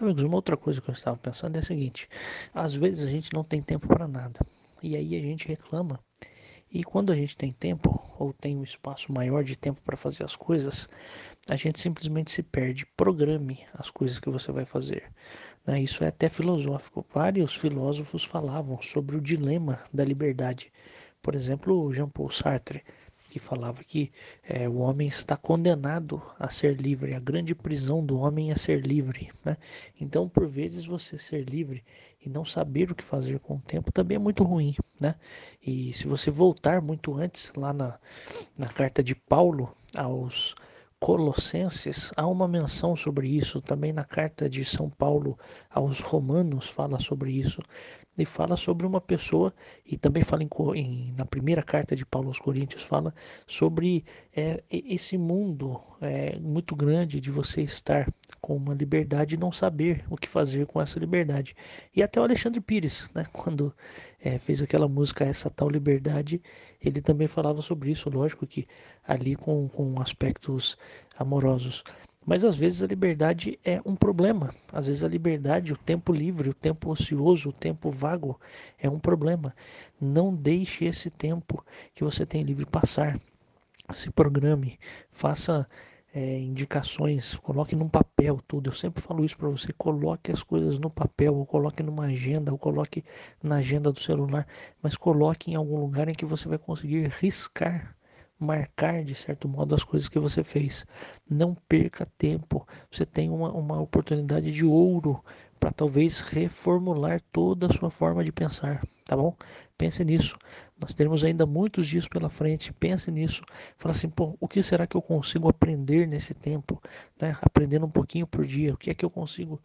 Amigos, uma outra coisa que eu estava pensando é a seguinte: às vezes a gente não tem tempo para nada e aí a gente reclama. E quando a gente tem tempo ou tem um espaço maior de tempo para fazer as coisas, a gente simplesmente se perde. Programe as coisas que você vai fazer. Né? Isso é até filosófico. Vários filósofos falavam sobre o dilema da liberdade. Por exemplo, Jean Paul Sartre que falava que é, o homem está condenado a ser livre, a grande prisão do homem é ser livre. Né? Então, por vezes, você ser livre e não saber o que fazer com o tempo também é muito ruim. Né? E se você voltar muito antes, lá na, na carta de Paulo aos Colossenses, há uma menção sobre isso, também na carta de São Paulo aos Romanos fala sobre isso, e fala sobre uma pessoa, e também fala em, em na primeira carta de Paulo aos Coríntios, fala sobre é, esse mundo é, muito grande de você estar com uma liberdade e não saber o que fazer com essa liberdade. E até o Alexandre Pires, né, quando é, fez aquela música Essa Tal Liberdade, ele também falava sobre isso, lógico que ali com, com aspectos amorosos. Mas às vezes a liberdade é um problema. Às vezes a liberdade, o tempo livre, o tempo ocioso, o tempo vago é um problema. Não deixe esse tempo que você tem livre passar. Se programe, faça é, indicações, coloque num papel tudo. Eu sempre falo isso para você: coloque as coisas no papel, ou coloque numa agenda, ou coloque na agenda do celular, mas coloque em algum lugar em que você vai conseguir riscar marcar de certo modo as coisas que você fez. Não perca tempo. Você tem uma, uma oportunidade de ouro para talvez reformular toda a sua forma de pensar, tá bom? Pense nisso. Nós teremos ainda muitos dias pela frente. Pense nisso. Fala assim, pô, o que será que eu consigo aprender nesse tempo? Né? Aprendendo um pouquinho por dia. O que é que eu consigo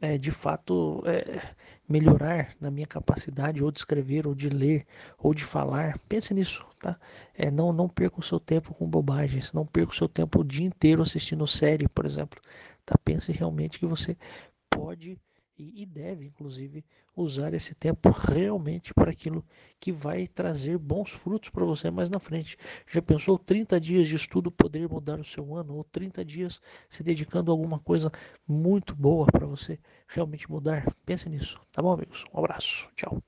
é, de fato é, melhorar na minha capacidade ou de escrever ou de ler ou de falar pense nisso tá é, não não perca o seu tempo com bobagens não perca o seu tempo o dia inteiro assistindo série por exemplo tá pense realmente que você pode e, e deve, inclusive, usar esse tempo realmente para aquilo que vai trazer bons frutos para você mais na frente. Já pensou 30 dias de estudo poder mudar o seu ano? Ou 30 dias se dedicando a alguma coisa muito boa para você realmente mudar? Pense nisso, tá bom, amigos? Um abraço, tchau.